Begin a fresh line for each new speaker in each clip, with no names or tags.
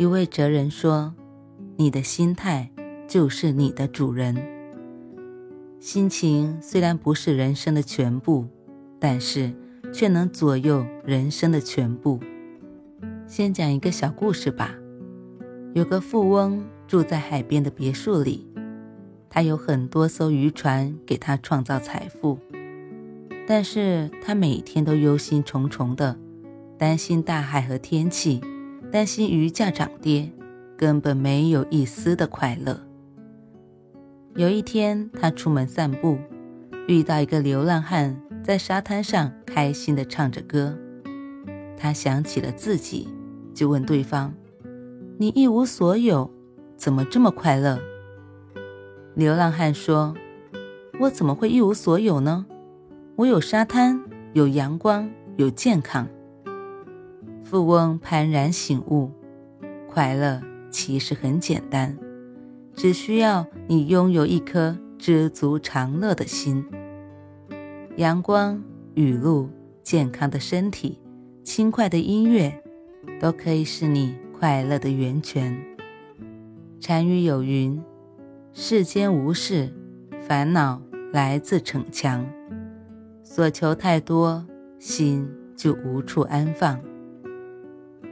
一位哲人说：“你的心态就是你的主人。心情虽然不是人生的全部，但是却能左右人生的全部。”先讲一个小故事吧。有个富翁住在海边的别墅里，他有很多艘渔船给他创造财富，但是他每天都忧心忡忡的，担心大海和天气。担心鱼价涨跌，根本没有一丝的快乐。有一天，他出门散步，遇到一个流浪汉在沙滩上开心地唱着歌。他想起了自己，就问对方：“你一无所有，怎么这么快乐？”流浪汉说：“我怎么会一无所有呢？我有沙滩，有阳光，有健康。”富翁幡然醒悟，快乐其实很简单，只需要你拥有一颗知足常乐的心。阳光、雨露、健康的身体、轻快的音乐，都可以是你快乐的源泉。禅语有云：“世间无事，烦恼来自逞强。所求太多，心就无处安放。”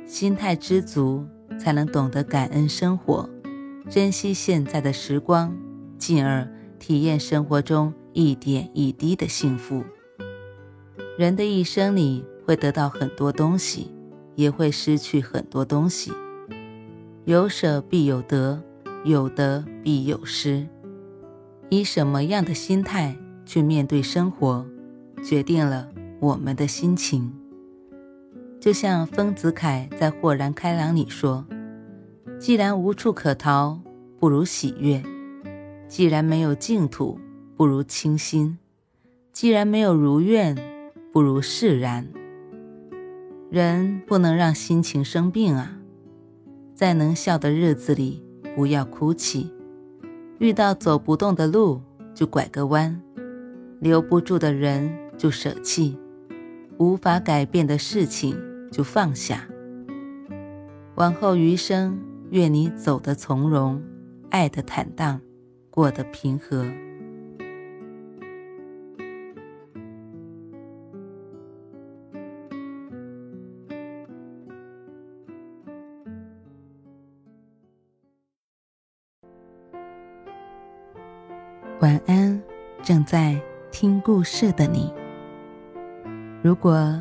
心态知足，才能懂得感恩生活，珍惜现在的时光，进而体验生活中一点一滴的幸福。人的一生里会得到很多东西，也会失去很多东西。有舍必有得，有得必有失。以什么样的心态去面对生活，决定了我们的心情。就像丰子恺在《豁然开朗》里说：“既然无处可逃，不如喜悦；既然没有净土，不如清心；既然没有如愿，不如释然。人不能让心情生病啊！在能笑的日子里，不要哭泣；遇到走不动的路，就拐个弯；留不住的人，就舍弃；无法改变的事情。”就放下，往后余生，愿你走得从容，爱得坦荡，过得平和。晚安，正在听故事的你。如果。